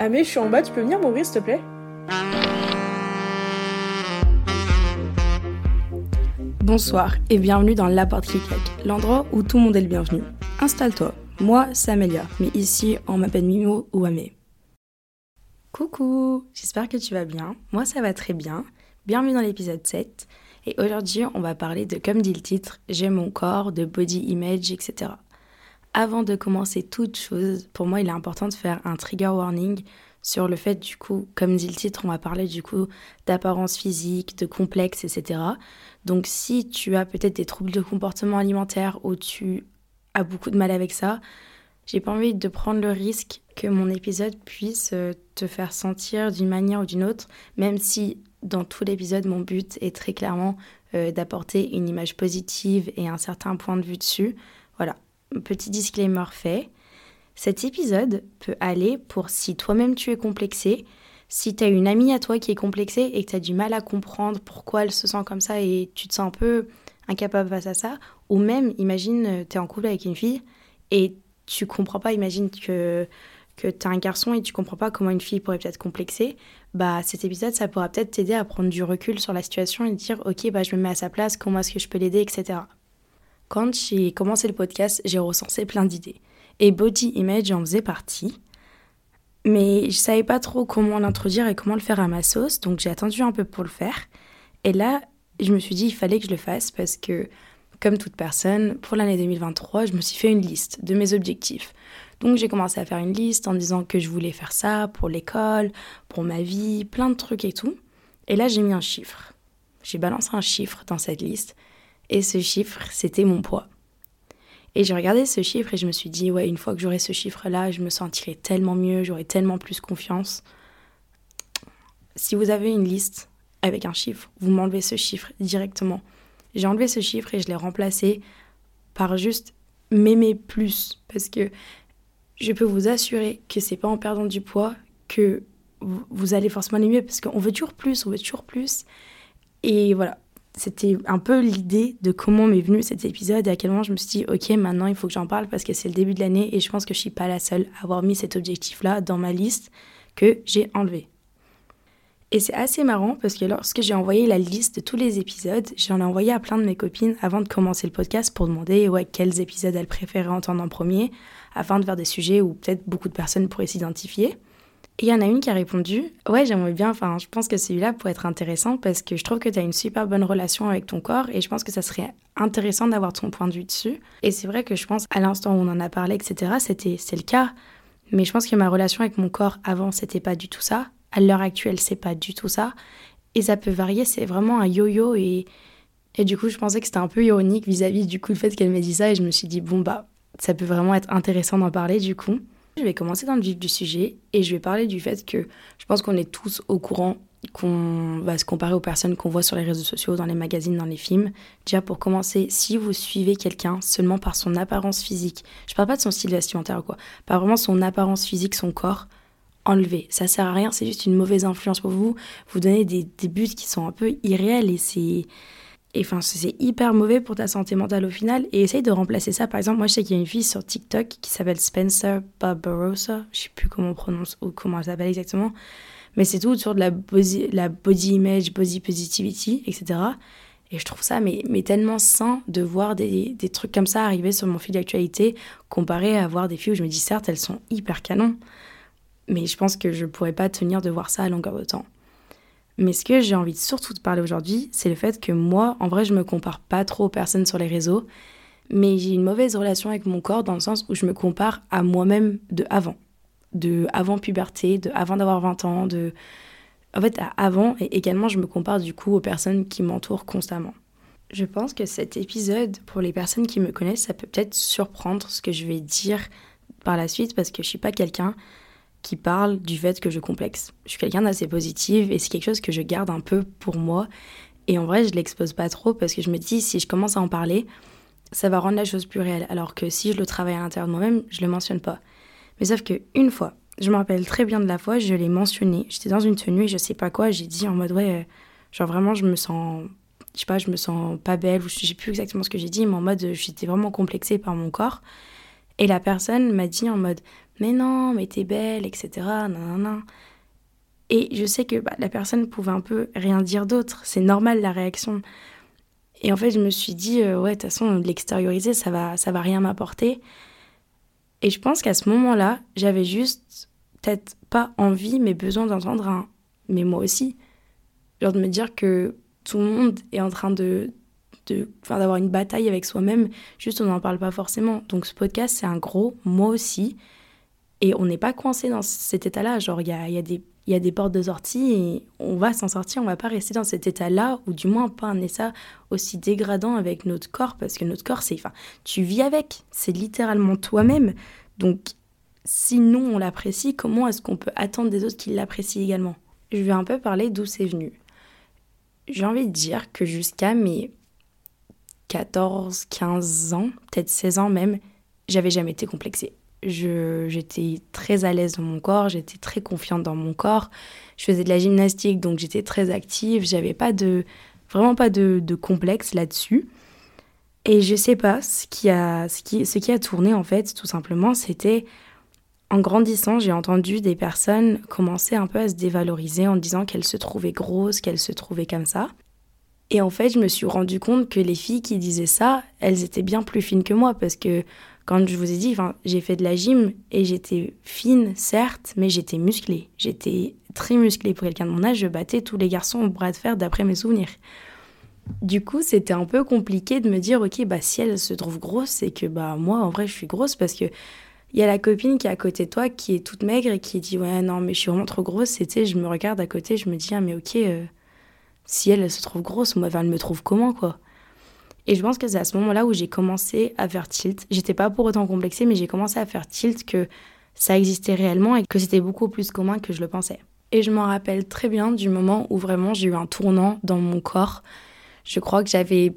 Ah mais je suis en bas, tu peux venir m'ouvrir s'il te plaît? Bonsoir et bienvenue dans La Porte qui claque, l'endroit où tout le monde est le bienvenu. Installe-toi, moi c'est Amélia, mais ici on m'appelle Mimo ou Amé. Coucou, j'espère que tu vas bien, moi ça va très bien, bienvenue dans l'épisode 7, et aujourd'hui on va parler de, comme dit le titre, J'ai mon corps, de body image, etc. Avant de commencer toute chose, pour moi il est important de faire un trigger warning sur le fait du coup, comme dit le titre, on va parler du coup d'apparence physique, de complexe, etc. Donc si tu as peut-être des troubles de comportement alimentaire ou tu as beaucoup de mal avec ça, j'ai pas envie de prendre le risque que mon épisode puisse euh, te faire sentir d'une manière ou d'une autre, même si dans tout l'épisode mon but est très clairement euh, d'apporter une image positive et un certain point de vue dessus. Voilà, petit disclaimer fait. Cet épisode peut aller pour si toi-même tu es complexé, si tu as une amie à toi qui est complexée et que tu as du mal à comprendre pourquoi elle se sent comme ça et tu te sens un peu incapable face à ça, ou même, imagine, tu es en couple avec une fille et tu comprends pas, imagine que, que tu un garçon et tu comprends pas comment une fille pourrait peut-être complexer, bah cet épisode, ça pourra peut-être t'aider à prendre du recul sur la situation et dire, ok, bah je me mets à sa place, comment est-ce que je peux l'aider, etc. Quand j'ai commencé le podcast, j'ai recensé plein d'idées. Et Body Image en faisait partie. Mais je savais pas trop comment l'introduire et comment le faire à ma sauce, donc j'ai attendu un peu pour le faire. Et là, je me suis dit, il fallait que je le fasse parce que, comme toute personne, pour l'année 2023, je me suis fait une liste de mes objectifs. Donc j'ai commencé à faire une liste en disant que je voulais faire ça pour l'école, pour ma vie, plein de trucs et tout. Et là, j'ai mis un chiffre. J'ai balancé un chiffre dans cette liste. Et ce chiffre, c'était mon poids. Et j'ai regardé ce chiffre et je me suis dit, ouais, une fois que j'aurai ce chiffre-là, je me sentirai tellement mieux, j'aurai tellement plus confiance. Si vous avez une liste avec un chiffre, vous m'enlevez ce chiffre directement. J'ai enlevé ce chiffre et je l'ai remplacé par juste m'aimer plus. Parce que je peux vous assurer que c'est pas en perdant du poids que vous allez forcément aller mieux. Parce qu'on veut toujours plus, on veut toujours plus. Et voilà, c'était un peu l'idée de comment m'est venu cet épisode et à quel moment je me suis dit, ok, maintenant il faut que j'en parle parce que c'est le début de l'année et je pense que je suis pas la seule à avoir mis cet objectif-là dans ma liste que j'ai enlevé. Et c'est assez marrant parce que lorsque j'ai envoyé la liste de tous les épisodes, j'en ai envoyé à plein de mes copines avant de commencer le podcast pour demander ouais, quels épisodes elles préféraient entendre en premier, afin de faire des sujets où peut-être beaucoup de personnes pourraient s'identifier. Et il y en a une qui a répondu Ouais, j'aimerais bien, enfin, je pense que celui-là pourrait être intéressant parce que je trouve que tu as une super bonne relation avec ton corps et je pense que ça serait intéressant d'avoir ton point de vue dessus. Et c'est vrai que je pense, à l'instant où on en a parlé, etc., c'était c'est le cas. Mais je pense que ma relation avec mon corps avant, c'était pas du tout ça. À l'heure actuelle, c'est pas du tout ça. Et ça peut varier, c'est vraiment un yo-yo. Et, et du coup, je pensais que c'était un peu ironique vis-à-vis du coup le fait qu'elle m'ait dit ça. Et je me suis dit, bon, bah, ça peut vraiment être intéressant d'en parler du coup. Je vais commencer dans le vif du sujet et je vais parler du fait que je pense qu'on est tous au courant qu'on va se comparer aux personnes qu'on voit sur les réseaux sociaux, dans les magazines, dans les films. Déjà pour commencer, si vous suivez quelqu'un seulement par son apparence physique, je parle pas de son style vestimentaire ou quoi, pas vraiment son apparence physique, son corps, enlevez. Ça sert à rien, c'est juste une mauvaise influence pour vous. Vous donnez des, des buts qui sont un peu irréels et c'est et enfin, c'est hyper mauvais pour ta santé mentale au final. Et essaye de remplacer ça. Par exemple, moi, je sais qu'il y a une fille sur TikTok qui s'appelle Spencer Barbarossa. Je sais plus comment on prononce ou comment elle s'appelle exactement. Mais c'est tout autour de la body, la image, body positivity, etc. Et je trouve ça mais, mais tellement sain de voir des, des trucs comme ça arriver sur mon fil d'actualité comparé à voir des filles où je me dis, certes, elles sont hyper canon. Mais je pense que je pourrais pas tenir de voir ça à longueur de temps. Mais ce que j'ai envie surtout de parler aujourd'hui, c'est le fait que moi, en vrai, je me compare pas trop aux personnes sur les réseaux, mais j'ai une mauvaise relation avec mon corps dans le sens où je me compare à moi-même de avant, de avant puberté, de avant d'avoir 20 ans, de en fait à avant et également je me compare du coup aux personnes qui m'entourent constamment. Je pense que cet épisode pour les personnes qui me connaissent, ça peut peut-être surprendre ce que je vais dire par la suite parce que je suis pas quelqu'un qui parle du fait que je complexe. Je suis quelqu'un d'assez positive et c'est quelque chose que je garde un peu pour moi. Et en vrai, je l'expose pas trop parce que je me dis, si je commence à en parler, ça va rendre la chose plus réelle. Alors que si je le travaille à l'intérieur de moi-même, je le mentionne pas. Mais sauf que une fois, je me rappelle très bien de la fois, je l'ai mentionné. J'étais dans une tenue je sais pas quoi, j'ai dit en mode ouais, euh, genre vraiment, je me sens, je sais pas, je me sens pas belle ou je sais plus exactement ce que j'ai dit, mais en mode j'étais vraiment complexée par mon corps. Et la personne m'a dit en mode mais non, mais t'es belle, etc. Nanana. Et je sais que bah, la personne pouvait un peu rien dire d'autre. C'est normal la réaction. Et en fait, je me suis dit, euh, ouais, de toute façon, l'extérioriser, ça va, ça va rien m'apporter. Et je pense qu'à ce moment-là, j'avais juste peut-être pas envie, mais besoin d'entendre un mais moi aussi. Genre de me dire que tout le monde est en train de, d'avoir une bataille avec soi-même, juste on n'en parle pas forcément. Donc ce podcast, c'est un gros moi aussi. Et on n'est pas coincé dans cet état-là. Genre, il y a, y a des portes de sortie et on va s'en sortir, on va pas rester dans cet état-là, ou du moins pas un état aussi dégradant avec notre corps, parce que notre corps, c'est, enfin, tu vis avec, c'est littéralement toi-même. Donc, si on l'apprécie, comment est-ce qu'on peut attendre des autres qu'ils l'apprécient également? Je vais un peu parler d'où c'est venu. J'ai envie de dire que jusqu'à mes 14, 15 ans, peut-être 16 ans même, j'avais jamais été complexée j'étais très à l'aise dans mon corps, j'étais très confiante dans mon corps. Je faisais de la gymnastique, donc j'étais très active. J'avais pas de, vraiment pas de, de complexe là-dessus. Et je sais pas, ce qui, a, ce, qui, ce qui a tourné en fait, tout simplement, c'était en grandissant, j'ai entendu des personnes commencer un peu à se dévaloriser en disant qu'elles se trouvaient grosses, qu'elles se trouvaient comme ça. Et en fait, je me suis rendu compte que les filles qui disaient ça, elles étaient bien plus fines que moi parce que quand je vous ai dit, j'ai fait de la gym et j'étais fine, certes, mais j'étais musclée. J'étais très musclée pour quelqu'un de mon âge. Je battais tous les garçons au bras de fer d'après mes souvenirs. Du coup, c'était un peu compliqué de me dire, ok, bah si elle se trouve grosse, c'est que bah moi, en vrai, je suis grosse parce que il y a la copine qui est à côté de toi qui est toute maigre et qui dit, ouais, non, mais je suis vraiment trop grosse. C'était, je me regarde à côté, je me dis, ah, mais ok, euh, si elle, elle se trouve grosse, moi, elle me trouve comment, quoi? Et je pense que c'est à ce moment-là où j'ai commencé à faire tilt. J'étais pas pour autant complexée, mais j'ai commencé à faire tilt que ça existait réellement et que c'était beaucoup plus commun que je le pensais. Et je m'en rappelle très bien du moment où vraiment j'ai eu un tournant dans mon corps. Je crois que j'avais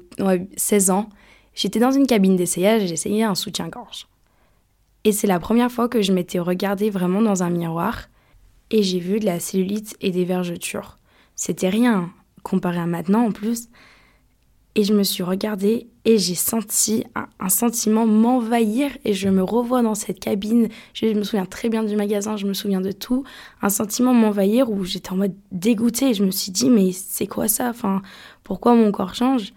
16 ans. J'étais dans une cabine d'essayage et j'essayais un soutien-gorge. Et c'est la première fois que je m'étais regardée vraiment dans un miroir et j'ai vu de la cellulite et des vergetures. C'était rien comparé à maintenant en plus. Et je me suis regardée et j'ai senti un, sentiment m'envahir et je me revois dans cette cabine. Je, me souviens très bien du magasin, je me souviens de tout. Un sentiment m'envahir où j'étais en mode dégoûtée. Je me suis dit, mais c'est quoi ça? Enfin, pourquoi mon corps change?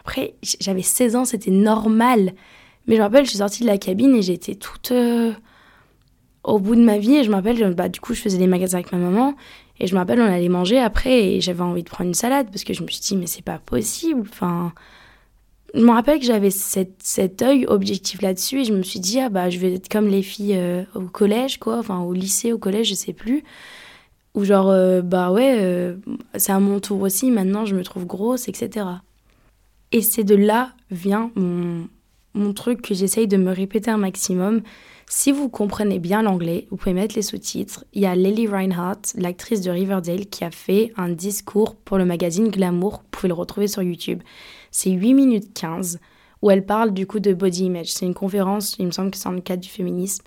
Après, j'avais 16 ans, c'était normal. Mais je me rappelle, je suis sortie de la cabine et j'étais toute euh, au bout de ma vie. Et je me rappelle, bah, du coup, je faisais des magasins avec ma maman. Et je me rappelle, on allait manger après et j'avais envie de prendre une salade parce que je me suis dit, mais c'est pas possible. Enfin, je me rappelle que j'avais cet œil objectif là-dessus et je me suis dit, ah bah, je vais être comme les filles euh, au collège, quoi, enfin, au lycée, au collège, je sais plus. Ou genre, euh, bah ouais, euh, c'est à mon tour aussi, maintenant je me trouve grosse, etc. Et c'est de là vient mon, mon truc que j'essaye de me répéter un maximum, si vous comprenez bien l'anglais, vous pouvez mettre les sous-titres. Il y a Lily Reinhardt, l'actrice de Riverdale, qui a fait un discours pour le magazine Glamour. Vous pouvez le retrouver sur YouTube. C'est 8 minutes 15 où elle parle du coup de body image. C'est une conférence, il me semble que c'est dans le cadre du féminisme.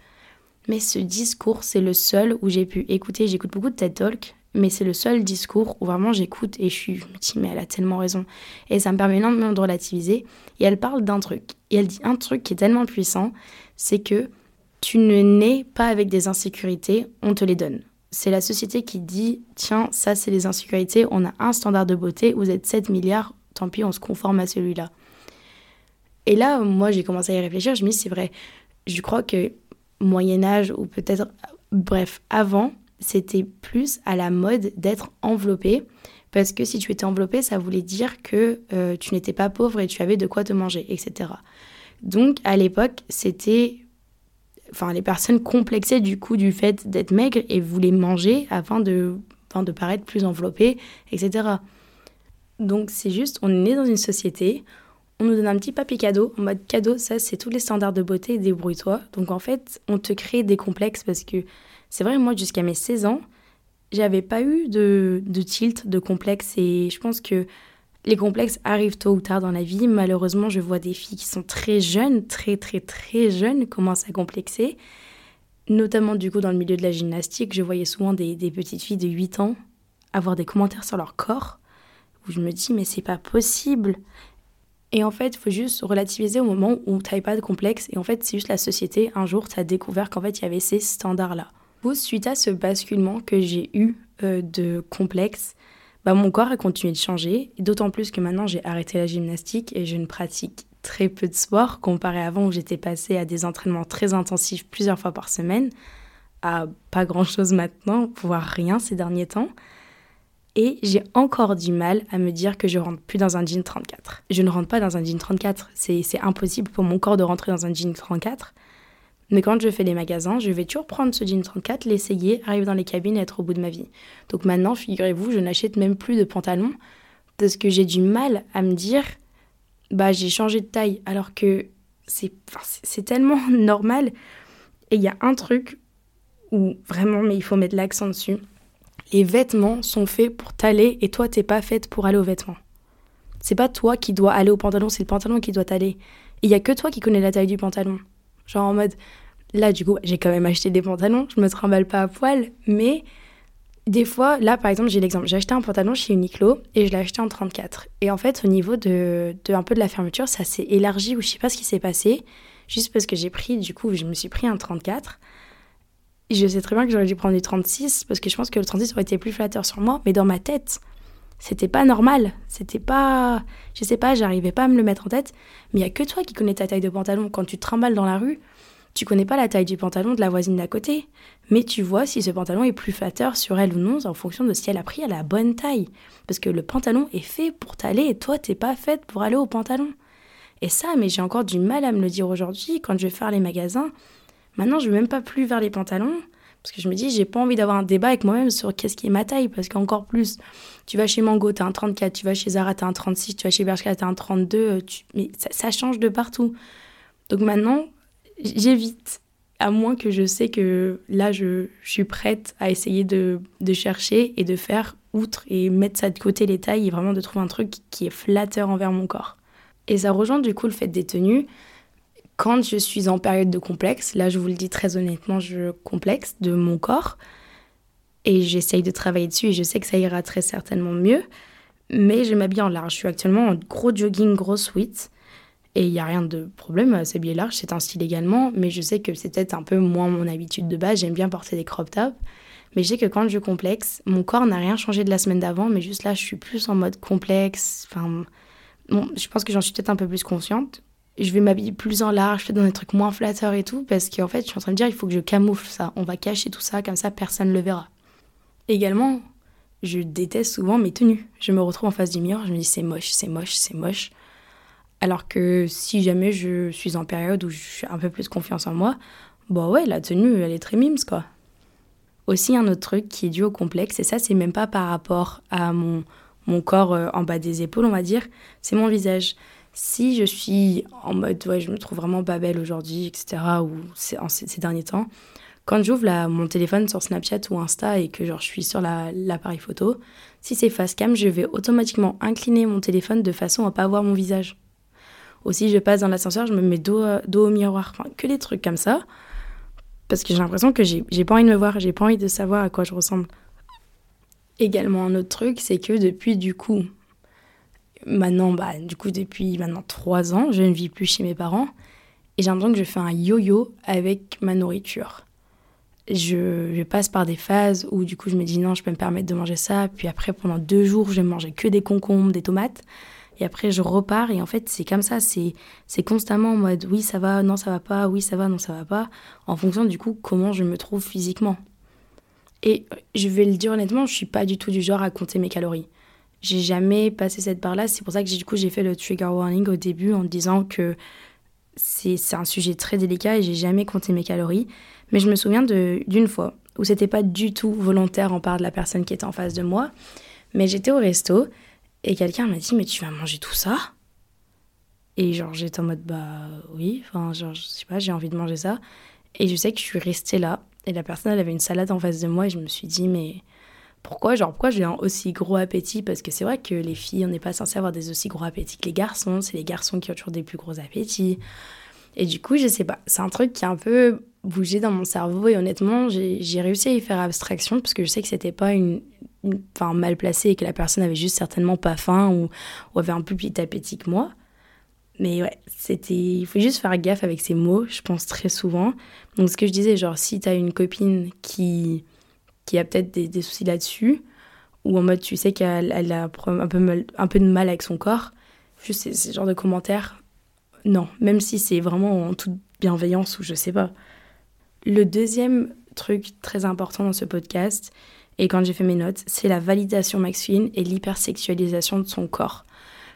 Mais ce discours, c'est le seul où j'ai pu écouter. J'écoute beaucoup de TED Talk, mais c'est le seul discours où vraiment j'écoute et je, suis, je me dis, mais elle a tellement raison. Et ça me permet énormément de relativiser. Et elle parle d'un truc. Et elle dit un truc qui est tellement puissant, c'est que tu ne nais pas avec des insécurités, on te les donne. C'est la société qui dit tiens, ça c'est les insécurités, on a un standard de beauté, vous êtes 7 milliards, tant pis, on se conforme à celui-là. Et là, moi j'ai commencé à y réfléchir, je me dis c'est vrai, je crois que Moyen Âge ou peut-être bref, avant, c'était plus à la mode d'être enveloppé parce que si tu étais enveloppé, ça voulait dire que euh, tu n'étais pas pauvre et tu avais de quoi te manger, etc. Donc à l'époque, c'était enfin, les personnes complexaient du coup du fait d'être maigres et voulaient manger afin de, de paraître plus enveloppées, etc. Donc c'est juste, on est né dans une société, on nous donne un petit papier cadeau, en mode cadeau, ça c'est tous les standards de beauté, débrouille-toi. Donc en fait, on te crée des complexes parce que c'est vrai, moi jusqu'à mes 16 ans, j'avais pas eu de, de tilt, de complexe et je pense que les complexes arrivent tôt ou tard dans la vie. Malheureusement, je vois des filles qui sont très jeunes, très très très jeunes, commencent à complexer. Notamment du coup dans le milieu de la gymnastique, je voyais souvent des, petites filles de 8 ans avoir des commentaires sur leur corps, où je me dis mais c'est pas possible. Et en fait, il faut juste relativiser au moment où tu pas de complexe. Et en fait, c'est juste la société. Un jour, tu as découvert qu'en fait, il y avait ces standards-là. Suite à ce basculement que j'ai eu euh, de complexe, bah, mon corps a continué de changer. D'autant plus que maintenant, j'ai arrêté la gymnastique et je ne pratique très peu de sport comparé à avant où j'étais passée à des entraînements très intensifs plusieurs fois par semaine à pas grand-chose maintenant, voire rien ces derniers temps. Et j'ai encore du mal à me dire que je rentre plus dans un jean 34. Je ne rentre pas dans un jean 34. C'est impossible pour mon corps de rentrer dans un jean 34. Mais quand je fais les magasins, je vais toujours prendre ce jean 34, l'essayer, arriver dans les cabines et être au bout de ma vie. Donc maintenant, figurez-vous, je n'achète même plus de pantalons parce que j'ai du mal à me dire, bah j'ai changé de taille, alors que c'est tellement normal. Et il y a un truc où vraiment, mais il faut mettre l'accent dessus les vêtements sont faits pour t'aller et toi, t'es pas faite pour aller aux vêtements. C'est pas toi qui dois aller au pantalon, c'est le pantalon qui doit t'aller. Il y a que toi qui connais la taille du pantalon. Genre en mode, là, du coup, j'ai quand même acheté des pantalons, je me trimballe pas à poil, mais des fois, là, par exemple, j'ai l'exemple. J'ai acheté un pantalon chez Uniqlo et je l'ai acheté en 34. Et en fait, au niveau de, de un peu de la fermeture, ça s'est élargi ou je sais pas ce qui s'est passé. Juste parce que j'ai pris, du coup, je me suis pris un 34. Je sais très bien que j'aurais dû prendre du 36 parce que je pense que le 36 aurait été plus flatteur sur moi, mais dans ma tête, c'était pas normal. C'était pas. Je sais pas, j'arrivais pas à me le mettre en tête. Mais il y a que toi qui connais ta taille de pantalon. Quand tu trimbales dans la rue, tu connais pas la taille du pantalon de la voisine d'à côté. Mais tu vois si ce pantalon est plus flatteur sur elle ou non en fonction de si elle a pris à la bonne taille. Parce que le pantalon est fait pour t'aller et toi, t'es pas faite pour aller au pantalon. Et ça, mais j'ai encore du mal à me le dire aujourd'hui quand je vais faire les magasins. Maintenant, je vais même pas plus vers les pantalons parce que je me dis, j'ai pas envie d'avoir un débat avec moi-même sur qu'est-ce qui est ma taille. Parce qu'encore plus, tu vas chez Mango, t'as un 34, tu vas chez Zara, t'as un 36, tu vas chez Bershka, t'as un 32. Mais ça, change de partout. Donc maintenant, j'évite. À moins que je sais que là, je, suis prête à essayer de, de, chercher et de faire outre et mettre ça de côté les tailles et vraiment de trouver un truc qui est flatteur envers mon corps. Et ça rejoint du coup le fait des tenues quand je suis en période de complexe, là je vous le dis très honnêtement, je complexe de mon corps et j'essaye de travailler dessus et je sais que ça ira très certainement mieux. Mais je m'habille en large. Je suis actuellement en gros jogging, gros sweat. Et il n'y a rien de problème à s'habiller large, c'est un style également. Mais je sais que c'est peut-être un peu moins mon habitude de base. J'aime bien porter des crop tops. Mais je sais que quand je complexe, mon corps n'a rien changé de la semaine d'avant. Mais juste là, je suis plus en mode complexe. Enfin, bon, je pense que j'en suis peut-être un peu plus consciente je vais m'habiller plus en large, peut-être dans des trucs moins flatteurs et tout, parce qu'en fait, je suis en train de dire, il faut que je camoufle ça. On va cacher tout ça, comme ça, personne ne le verra. Également, je déteste souvent mes tenues. Je me retrouve en face du miroir, je me dis, c'est moche, c'est moche, c'est moche. Alors que si jamais je suis en période où je suis un peu plus confiance en moi, bah ouais, la tenue, elle est très mimes, quoi. Aussi, un autre truc qui est dû au complexe, et ça, c'est même pas par rapport à mon, mon corps euh, en bas des épaules, on va dire, c'est mon visage si je suis en mode, ouais, je me trouve vraiment pas belle aujourd'hui, etc., ou ces, ces derniers temps, quand j'ouvre mon téléphone sur Snapchat ou Insta et que je suis sur l'appareil photo, si c'est face cam, je vais automatiquement incliner mon téléphone de façon à pas voir mon visage. Aussi, je passe dans l'ascenseur, je me mets dos, au miroir, que des trucs comme ça, parce que j'ai l'impression que j'ai pas envie de me voir, j'ai pas envie de savoir à quoi je ressemble. Également, un autre truc, c'est que depuis du coup Maintenant, bah, du coup, depuis maintenant trois ans, je ne vis plus chez mes parents et j'ai l'impression que je fais un yo-yo avec ma nourriture. Je, passe par des phases où du coup je me dis non, je peux me permettre de manger ça, puis après pendant deux jours je vais manger que des concombres, des tomates, et après je repars et en fait c'est comme ça, c'est c'est constamment en mode oui ça va, non ça va pas, oui ça va, non ça va pas, en fonction du coup comment je me trouve physiquement. Et je vais le dire honnêtement, je suis pas du tout du genre à compter mes calories. J'ai jamais passé cette barre-là. C'est pour ça que du coup j'ai fait le trigger warning au début en disant que c'est un sujet très délicat et j'ai jamais compté mes calories. Mais je me souviens d'une fois où c'était pas du tout volontaire en part de la personne qui était en face de moi. Mais j'étais au resto et quelqu'un m'a dit Mais tu vas manger tout ça? Et genre j'étais en mode Bah oui, enfin genre je sais pas, j'ai envie de manger ça. Et je sais que je suis restée là et la personne elle avait une salade en face de moi et je me suis dit Mais pourquoi Genre, pourquoi j'ai un aussi gros appétit? Parce que c'est vrai que les filles, on n'est pas censé avoir des aussi gros appétits que les garçons. C'est les garçons qui ont toujours des plus gros appétits. Et du coup, je sais pas, c'est un truc qui a un peu bougé dans mon cerveau et honnêtement, j'ai réussi à y faire abstraction parce que je sais que c'était pas une, enfin mal placé et que la personne avait juste certainement pas faim ou, avait un plus petit appétit que moi. Mais ouais, c'était. Il faut juste faire gaffe avec ces mots, je pense très souvent. Donc, ce que je disais, genre, si t'as une copine qui, qui a peut-être des, soucis là-dessus, ou en mode, tu sais qu'elle elle a un peu, de mal avec son corps, juste ce genre de commentaires, non. Même si c'est vraiment en toute bienveillance ou je sais pas. Le deuxième truc très important dans ce podcast, et quand j'ai fait mes notes, c'est la validation masculine et l'hypersexualisation de son corps.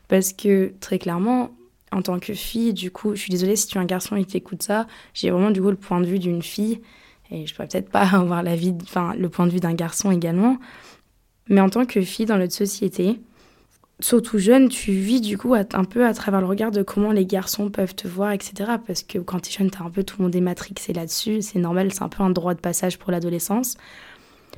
Parce que très clairement, en tant que fille, du coup, je suis désolée si tu es un garçon et t'écoutes ça, j'ai vraiment du coup le point de vue d'une fille et je pourrais peut-être pas avoir la vie, enfin le point de vue d'un garçon également. Mais en tant que fille dans notre société, surtout jeune, tu vis du coup un peu à travers le regard de comment les garçons peuvent te voir, etc. Parce que quand tu es jeune, t'as un peu tout le monde est matrixé là-dessus, c'est normal, c'est un peu un droit de passage pour l'adolescence.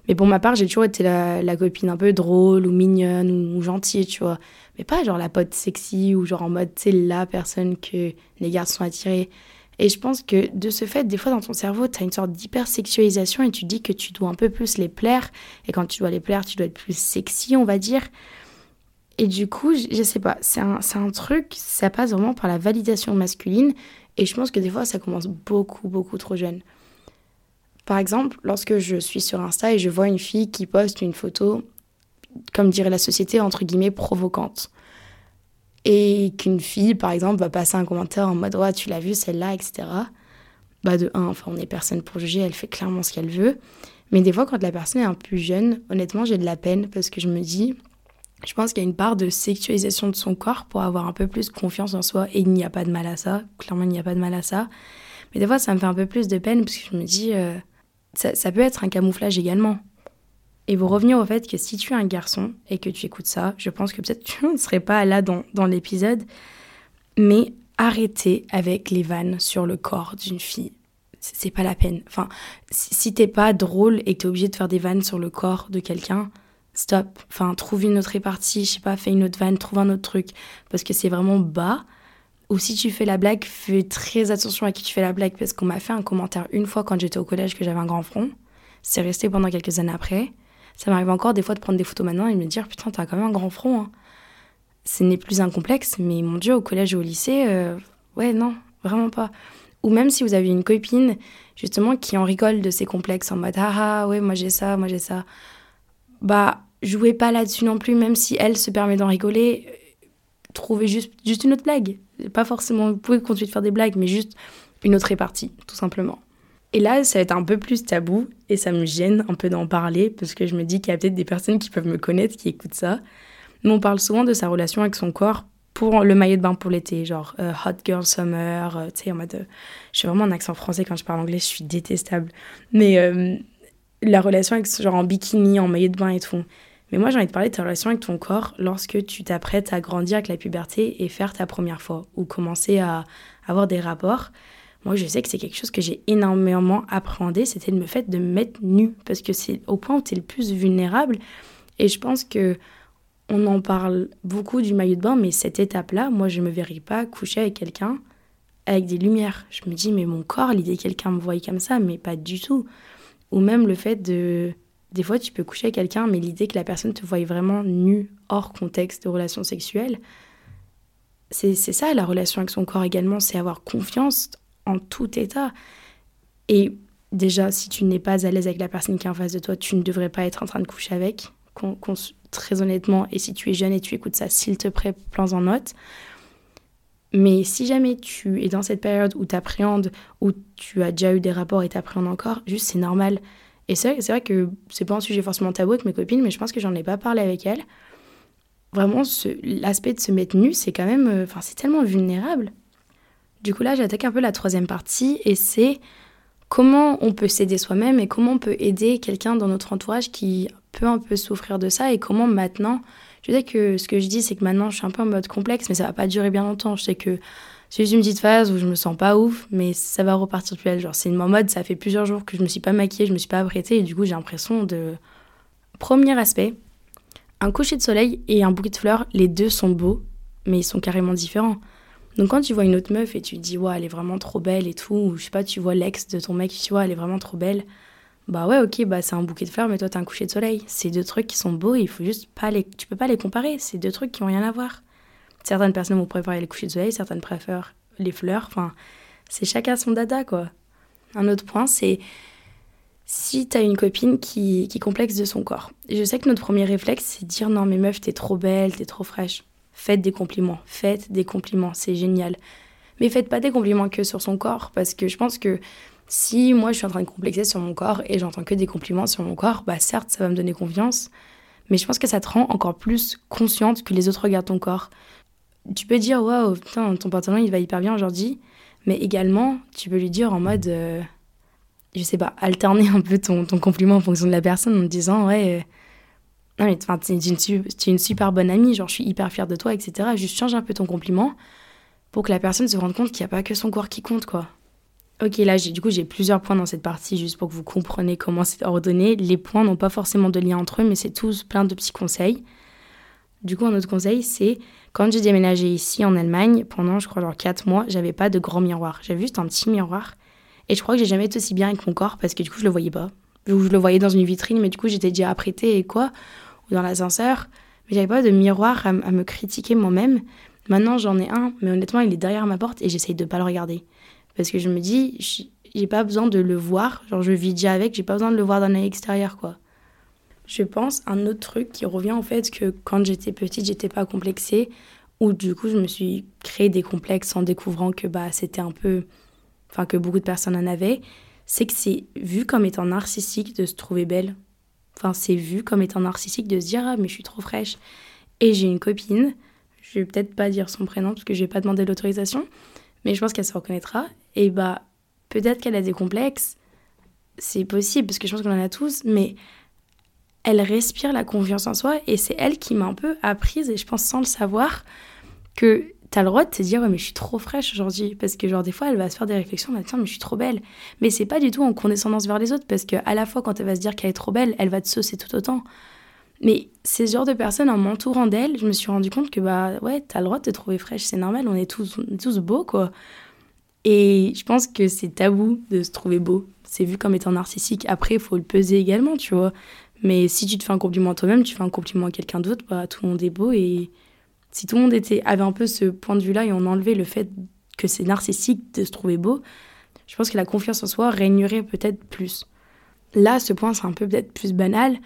Mais pour ma part, j'ai toujours été la, copine un peu drôle ou mignonne ou, gentille, tu vois. Mais pas genre la pote sexy ou genre en mode, sais, la personne que les garçons sont attirés. Et je pense que de ce fait, des fois dans ton cerveau, tu as une sorte d'hypersexualisation et tu dis que tu dois un peu plus les plaire. Et quand tu dois les plaire, tu dois être plus sexy, on va dire. Et du coup, je, sais pas, c'est un, un truc, ça passe vraiment par la validation masculine. Et je pense que des fois, ça commence beaucoup, beaucoup trop jeune. Par exemple, lorsque je suis sur Insta et je vois une fille qui poste une photo, comme dirait la société, entre guillemets, provocante. Et qu'une fille, par exemple, va passer un commentaire en mode Ouais, tu l'as vu, celle-là, etc. Bah, de un, enfin, on n'est personne pour juger, elle fait clairement ce qu'elle veut. Mais des fois, quand la personne est un peu jeune, honnêtement, j'ai de la peine parce que je me dis, je pense qu'il y a une part de sexualisation de son corps pour avoir un peu plus confiance en soi et il n'y a pas de mal à ça. Clairement, il n'y a pas de mal à ça. Mais des fois, ça me fait un peu plus de peine parce que je me dis, euh, ça, peut être un camouflage également. Et vous revenir au fait que si tu es un garçon et que tu écoutes ça, je pense que peut-être tu ne serais pas là dans, dans l'épisode, mais arrêtez avec les vannes sur le corps d'une fille. C'est pas la peine. Enfin, si t'es pas drôle et que t'es obligé de faire des vannes sur le corps de quelqu'un, stop. Enfin, trouve une autre répartie, je sais pas, fais une autre vanne, trouve un autre truc. Parce que c'est vraiment bas. Ou si tu fais la blague, fais très attention à qui tu fais la blague, parce qu'on m'a fait un commentaire une fois quand j'étais au collège que j'avais un grand front. C'est resté pendant quelques années après. Ça m'arrive encore des fois de prendre des photos maintenant et de me dire putain, t'as quand même un grand front. Hein. Ce n'est plus un complexe, mais mon Dieu, au collège et au lycée, euh, ouais, non, vraiment pas. Ou même si vous avez une copine, justement, qui en rigole de ses complexes en mode ah ah, ouais, moi j'ai ça, moi j'ai ça. Bah, jouez pas là-dessus non plus, même si elle se permet d'en rigoler. Trouvez juste, juste une autre blague. Pas forcément, vous pouvez continuer de faire des blagues, mais juste une autre répartie, tout simplement. Et là, ça va être un peu plus tabou et ça me gêne un peu d'en parler parce que je me dis qu'il y a peut-être des personnes qui peuvent me connaître qui écoutent ça. Mais on parle souvent de sa relation avec son corps pour le maillot de bain pour l'été, genre euh, hot girl summer, euh, tu sais, en mode. Euh, je suis vraiment un accent français quand je parle anglais, je suis détestable. Mais la relation avec, genre en bikini, en maillot de bain et tout. Mais moi, j'ai envie de parler de ta relation avec ton corps lorsque tu t'apprêtes à grandir avec la puberté et faire ta première fois ou commencer à avoir des rapports. Moi, je sais que c'est quelque chose que j'ai énormément appréhendé, c'était me fait de me mettre nu parce que c'est au point où tu es le plus vulnérable. Et je pense que on en parle beaucoup du maillot de bain, mais cette étape-là, moi, je me verrais pas coucher avec quelqu'un avec des lumières. Je me dis, mais mon corps, l'idée que quelqu'un me voie comme ça, mais pas du tout. Ou même le fait de des fois, tu peux coucher avec quelqu'un, mais l'idée que la personne te voie vraiment nu, hors contexte de relation sexuelle, c'est ça la relation avec son corps également, c'est avoir confiance en tout état. Et déjà, si tu n'es pas à l'aise avec la personne qui est en face de toi, tu ne devrais pas être en train de coucher avec, très honnêtement. Et si tu es jeune et tu écoutes ça, s'il te plaît, plans en note. Mais si jamais tu es dans cette période où tu appréhendes, où tu as déjà eu des rapports et t'appréhendes encore, juste c'est normal. Et c'est vrai, vrai, que c'est pas un sujet forcément tabou avec mes copines, mais je pense que j'en ai pas parlé avec elles. Vraiment, l'aspect de se mettre nu, c'est quand même. Euh, enfin, c'est tellement vulnérable. Du coup, là, j'attaque un peu la troisième partie et c'est comment on peut s'aider soi-même et comment on peut aider quelqu'un dans notre entourage qui peut un peu souffrir de ça et comment maintenant. Je sais que ce que je dis, c'est que maintenant, je suis un peu en mode complexe, mais ça va pas durer bien longtemps. Je sais que c'est juste une petite phase où je me sens pas ouf, mais ça va repartir plus belle. Genre, c'est une mode, ça fait plusieurs jours que je me suis pas maquillée, je me suis pas apprêtée, et du coup, j'ai l'impression de. Premier aspect, un coucher de soleil et un bouquet de fleurs, les deux sont beaux, mais ils sont carrément différents. Donc quand tu vois une autre meuf et tu te dis, ouais, elle est vraiment trop belle et tout, ou je sais pas, tu vois l'ex de ton mec, tu vois, elle est vraiment trop belle, bah ouais, ok, bah c'est un bouquet de fleurs, mais toi t'as un coucher de soleil. C'est deux trucs qui sont beaux, il faut juste pas les. Tu peux pas les comparer, c'est deux trucs qui ont rien à voir. Certaines personnes vont préférer les couchers de soleil, certaines préfèrent les fleurs. Enfin, c'est chacun son dada, quoi. Un autre point, c'est si t'as une copine qui, qui complexe de son corps. je sais que notre premier réflexe, c'est dire non, mais meuf, t'es trop belle, t'es trop fraîche. Faites des compliments, faites des compliments, c'est génial. Mais faites pas des compliments que sur son corps, parce que je pense que si moi je suis en train de complexer sur mon corps et j'entends que des compliments sur mon corps, bah certes, ça va me donner confiance, mais je pense que ça te rend encore plus consciente que les autres regardent ton corps. Tu peux dire waouh, putain, ton pantalon il va hyper bien aujourd'hui, mais également tu peux lui dire en mode, euh, je sais pas, alterner un peu ton, ton, compliment en fonction de la personne en disant ouais. Euh, non mais tu es, une super bonne amie, genre je suis hyper fière de toi, etc. Juste change un peu ton compliment pour que la personne se rende compte qu'il n'y a pas que son corps qui compte, quoi. Ok, là, du coup, j'ai plusieurs points dans cette partie, juste pour que vous compreniez comment c'est ordonné. Les points n'ont pas forcément de lien entre eux, mais c'est tous plein de petits conseils. Du coup, un autre conseil, c'est quand j'ai déménagé ici en Allemagne, pendant, je crois, genre 4 mois, j'avais pas de grand miroir. J'avais juste un petit miroir. Et je crois que j'ai jamais été aussi bien avec mon corps parce que du coup, je le voyais pas. je le voyais dans une vitrine, mais du coup, j'étais déjà apprêtée et quoi, dans l'ascenseur. Mais j'avais pas de miroir à, me critiquer moi-même. Maintenant, j'en ai un, mais honnêtement, il est derrière ma porte et j'essaye de pas le regarder. Parce que je me dis, j'ai pas besoin de le voir. Genre, je vis déjà avec, j'ai pas besoin de le voir d'un œil extérieur, quoi. Je pense un autre truc qui revient au fait que quand j'étais petite, j'étais pas complexée. Ou du coup, je me suis créé des complexes en découvrant que bah, c'était un peu. Enfin, que beaucoup de personnes en avaient. C'est que c'est vu comme étant narcissique de se trouver belle. Enfin, c'est vu comme étant narcissique de se dire Ah, mais je suis trop fraîche. Et j'ai une copine, je vais peut-être pas dire son prénom parce que je vais pas demander l'autorisation, mais je pense qu'elle se reconnaîtra. Et bah, peut-être qu'elle a des complexes, c'est possible, parce que je pense qu'on en a tous, mais elle respire la confiance en soi, et c'est elle qui m'a un peu apprise, et je pense sans le savoir, que t'as le droit de te dire, ouais, mais je suis trop fraîche aujourd'hui, parce que genre, des fois, elle va se faire des réflexions, bah, tiens, mais je suis trop belle. Mais c'est pas du tout en condescendance vers les autres, parce que à la fois, quand elle va se dire qu'elle est trop belle, elle va te saucer tout autant. Mais ces genres de personnes, en m'entourant d'elle, je me suis rendu compte que, bah, ouais, t'as le droit de te trouver fraîche, c'est normal, on est tous, on tous beaux, quoi. Et je pense que c'est tabou de se trouver beau. C'est vu comme étant narcissique. Après, il faut le peser également, tu vois. Mais si tu te fais un compliment toi-même, tu fais un compliment à quelqu'un d'autre, bah, tout le monde est beau. Et si tout le monde était, avait un peu ce point de vue-là et on enlevait le fait que c'est narcissique de se trouver beau, je pense que la confiance en soi régnerait peut-être plus. Là, ce point, c'est un peu peut-être plus banal,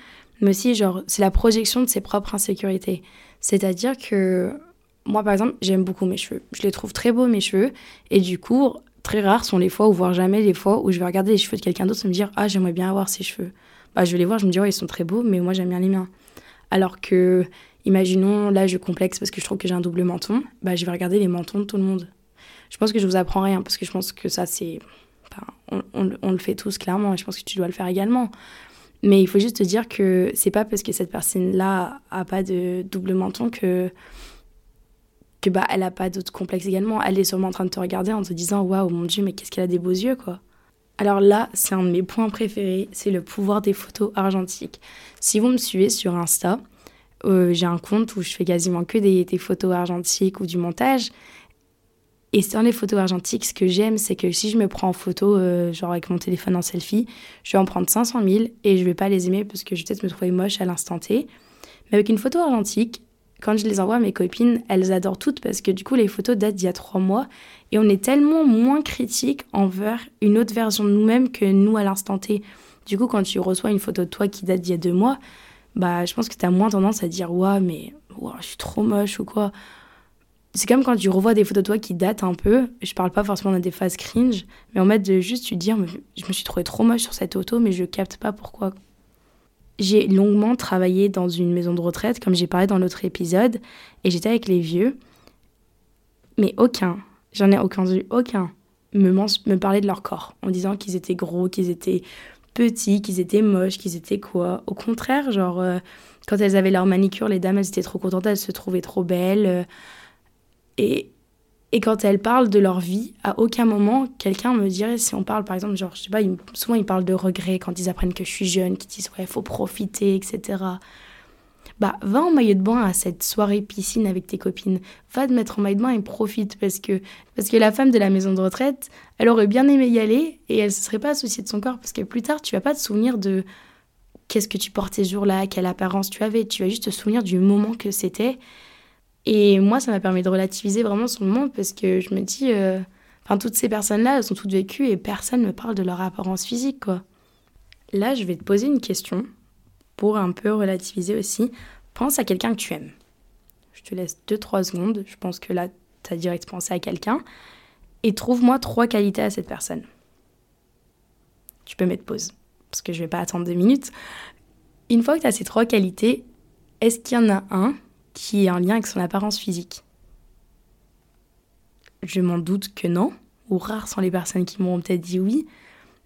mais aussi, genre, c'est la projection de ses propres insécurités. C'est-à-dire que moi, par exemple, j'aime beaucoup mes cheveux. Je les trouve très beaux, mes cheveux. Et du coup, très rares sont les fois, ou voire jamais les fois, où je vais regarder les cheveux de quelqu'un d'autre et me dire Ah, j'aimerais bien avoir ces cheveux. Bah, je vais les voir, je me dis Ouais, ils sont très beaux, mais moi, j'aime bien les miens. Alors que, imaginons, là, je complexe parce que je trouve que j'ai un double menton. Bah, je vais regarder les mentons de tout le monde. Je pense que je vous apprends rien, parce que je pense que ça, c'est. on, on, le fait tous, clairement, et je pense que tu dois le faire également. Mais il faut juste te dire que c'est pas parce que cette personne-là a pas de double menton que que bah elle a pas d'autres complexes également. Elle est sûrement en train de te regarder en te disant waouh mon dieu mais qu'est-ce qu'elle a des beaux yeux quoi. Alors là c'est un de mes points préférés, c'est le pouvoir des photos argentiques. Si vous me suivez sur Insta, euh, j'ai un compte où je fais quasiment que des, photos argentiques ou du montage. Et dans les photos argentiques, ce que j'aime, c'est que si je me prends en photo, euh, genre avec mon téléphone en selfie, je vais en prendre 500 000 et je vais pas les aimer parce que je vais peut-être me trouver moche à l'instant T. Mais avec une photo argentique, quand je les envoie à mes copines, elles adorent toutes parce que du coup, les photos datent d'il y a trois mois et on est tellement moins critique envers une autre version de nous-mêmes que nous à l'instant T. Du coup, quand tu reçois une photo de toi qui date d'il y a deux mois, bah, je pense que tu as moins tendance à dire Waouh, mais je suis trop moche ou quoi. C'est comme quand tu revois des photos de toi qui datent un peu. Je parle pas forcément de des phases cringe, mais en mode de juste tu dire Je me suis trouvée trop moche sur cette photo, mais je capte pas pourquoi. J'ai longuement travaillé dans une maison de retraite, comme j'ai parlé dans l'autre épisode, et j'étais avec les vieux. Mais aucun, j'en ai aucun aucun, me, me parlait de leur corps, en disant qu'ils étaient gros, qu'ils étaient petits, qu'ils étaient moches, qu'ils étaient quoi. Au contraire, genre, euh, quand elles avaient leur manicure, les dames, elles étaient trop contentes, elles se trouvaient trop belles. Euh, et, et quand elles parlent de leur vie, à aucun moment, quelqu'un me dirait, si on parle par exemple, genre, je sais pas, souvent ils parlent de regrets quand ils apprennent que je suis jeune, qu'ils disent, ouais, faut profiter, etc. Bah, va en maillot de bain à cette soirée piscine avec tes copines. Va te mettre en maillot de bain et profite parce que, parce que la femme de la maison de retraite, elle aurait bien aimé y aller et elle se serait pas associée de son corps parce que plus tard, tu vas pas te souvenir de qu'est-ce que tu portais ce jour-là, quelle apparence tu avais. Tu vas juste te souvenir du moment que c'était Et moi, ça m'a permis de relativiser vraiment le monde parce que je me dis, euh, enfin, toutes ces personnes-là, elles sont toutes vécues et personne ne me parle de leur apparence physique, quoi. Là, je vais te poser une question pour un peu relativiser aussi. Pense à quelqu'un que tu aimes. Je te laisse 2-3 secondes. Je pense que là, tu as direct pensé à quelqu'un. Et trouve-moi trois qualités à cette personne. Tu peux mettre pause, parce que je vais pas attendre deux minutes. Une fois que tu as ces trois qualités, est-ce qu'il y en a un qui est en lien avec son apparence physique? Je m'en doute que non, ou rares sont les personnes qui m'ont peut-être dit oui,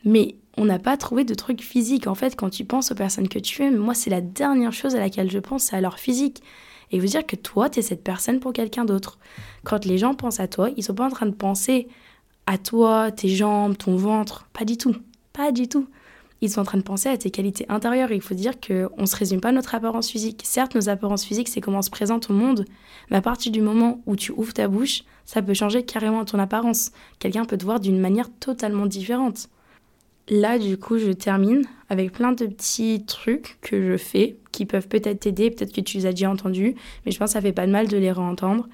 mais on n'a pas trouvé de truc physique. En fait, quand tu penses aux personnes que tu aimes, moi, c'est la dernière chose à laquelle je pense, c'est à leur physique. Et vous dire que toi, tu es cette personne pour quelqu'un d'autre. Quand les gens pensent à toi, ils sont pas en train de penser à toi, tes jambes, ton ventre. Pas du tout. Pas du tout ils sont en train de penser à tes qualités intérieures. il faut dire qu'on ne se résume pas à notre apparence physique. Certes, nos apparences physiques, c'est comment on se présente au monde, mais à partir du moment où tu ouvres ta bouche, ça peut changer carrément ton apparence. Quelqu'un peut te voir d'une manière totalement différente. Là, du coup, je termine avec plein de petits trucs que je fais qui peuvent peut-être t'aider, peut-être que tu les as déjà entendus, mais je pense que ça fait pas de mal de les réentendre.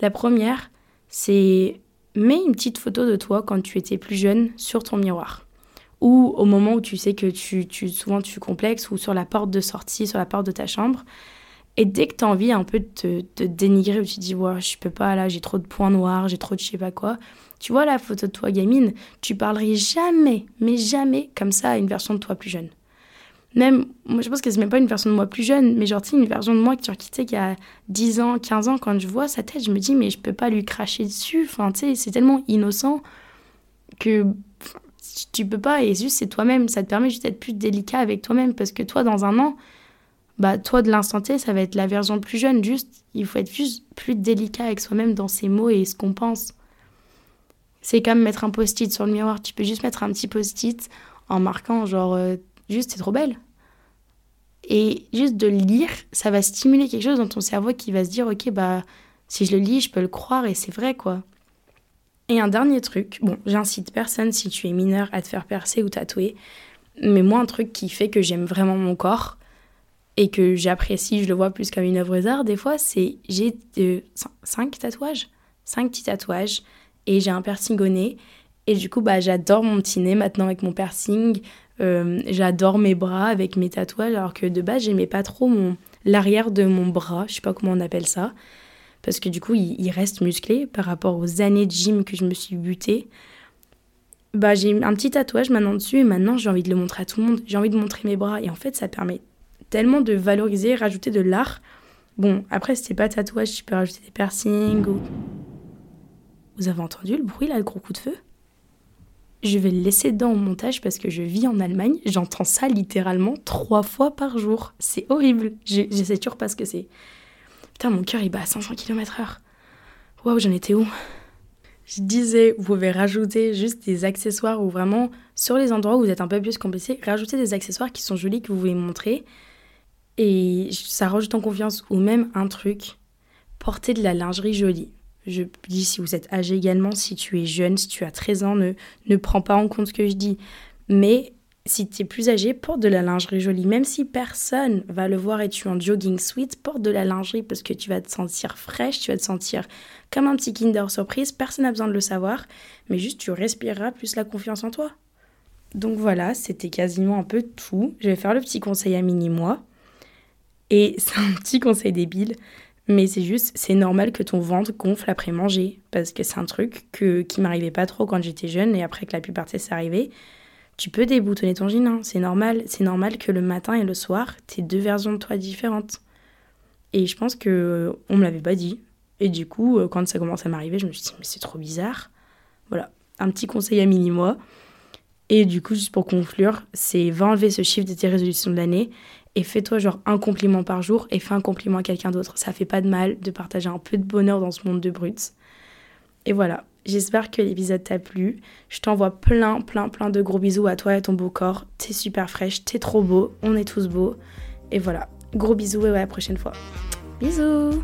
La première, c'est mets une petite photo de toi quand tu étais plus jeune sur ton miroir ou au moment où tu sais que tu, tu, souvent tu complexes ou sur la porte de sortie, sur la porte de ta chambre. Et dès que tu as envie un peu de te, dénigrer, où tu te dis, ouais, je peux pas, là, j'ai trop de points noirs, j'ai trop de je sais pas quoi, tu vois la photo de toi gamine, tu parlerais jamais, mais jamais comme ça à une version de toi plus jeune. Même, moi je pense que c'est même pas une version de moi plus jeune, mais genre, tu une version de moi que tu quitté y a 10 ans, 15 ans, quand je vois sa tête, je me dis, mais je peux pas lui cracher dessus. Enfin, tu sais, c'est tellement innocent que tu peux pas, et juste c'est toi-même, ça te permet juste d'être plus délicat avec toi-même, parce que toi, dans un an, bah toi de l'instant T, ça va être la version plus jeune, juste, il faut être juste plus délicat avec soi-même dans ses mots et ce qu'on pense. C'est comme mettre un post-it sur le miroir, tu peux juste mettre un petit post-it en marquant genre, euh, juste, c'est trop belle. Et juste de lire, ça va stimuler quelque chose dans ton cerveau qui va se dire, ok, bah si je le lis, je peux le croire et c'est vrai quoi. Et un dernier truc, bon, j'incite personne si tu es mineur à te faire percer ou tatouer, mais moi un truc qui fait que j'aime vraiment mon corps et que j'apprécie, je le vois plus comme une œuvre d'art des fois, c'est j'ai euh, cinq tatouages, cinq petits tatouages. Et j'ai un piercing au nez. Et du coup bah j'adore mon petit nez maintenant avec mon piercing, euh, j'adore mes bras avec mes tatouages alors que de base j'aimais pas trop mon l'arrière de mon bras, je sais pas comment on appelle ça. Parce que du coup, il, reste musclé par rapport aux années de gym que je me suis butée. Bah, j'ai un petit tatouage maintenant dessus et maintenant j'ai envie de le montrer à tout le monde. J'ai envie de montrer mes bras. Et en fait, ça permet tellement de valoriser, rajouter de l'art. Bon, après, si c'est pas tatouage, tu peux rajouter des piercings ou. Vous avez entendu le bruit là, le gros coup de feu? Je vais le laisser dans au montage parce que je vis en Allemagne. J'entends ça littéralement trois fois par jour. C'est horrible. Je, sais toujours pas ce que c'est. Putain, mon cœur il bat à 500 km/h. Waouh, j'en étais où? Je disais, vous pouvez rajouter juste des accessoires ou vraiment sur les endroits où vous êtes un peu plus complexé, rajouter des accessoires qui sont jolis que vous voulez montrer. Et ça rajoute en confiance. Ou même un truc, porter de la lingerie jolie. Je dis si vous êtes âgé également, si tu es jeune, si tu as 13 ans, ne, ne prends pas en compte ce que je dis. Mais si tu es plus âgé, porte de la lingerie jolie. Même si personne va le voir et tu es en jogging sweat, porte de la lingerie parce que tu vas te sentir fraîche, tu vas te sentir comme un petit Kinder surprise. Personne n'a besoin de le savoir, mais juste tu respireras plus la confiance en toi. Donc voilà, c'était quasiment un peu tout. Je vais faire le petit conseil à mini-moi. Et c'est un petit conseil débile, mais c'est juste, c'est normal que ton ventre gonfle après manger. Parce que c'est un truc que, qui m'arrivait pas trop quand j'étais jeune et après que la puberté s'est arrivée tu peux déboutonner ton jean, hein. c'est normal. C'est normal que le matin et le soir, tu aies deux versions de toi différentes. Et je pense que euh, on me l'avait pas dit. Et du coup, euh, quand ça commence à m'arriver, je me suis dit, mais c'est trop bizarre. Voilà, un petit conseil à mini-moi. Et du coup, juste pour conclure, c'est va enlever ce chiffre de tes résolutions de l'année et fais-toi genre un compliment par jour et fais un compliment à quelqu'un d'autre. Ça fait pas de mal de partager un peu de bonheur dans ce monde de brutes. Et voilà, J'espère que l'épisode t'a plu. Je t'envoie plein, plein, plein de gros bisous à toi et à ton beau corps. T'es super fraîche, t'es trop beau, on est tous beaux. Et voilà, gros bisous et à la prochaine fois. Bisous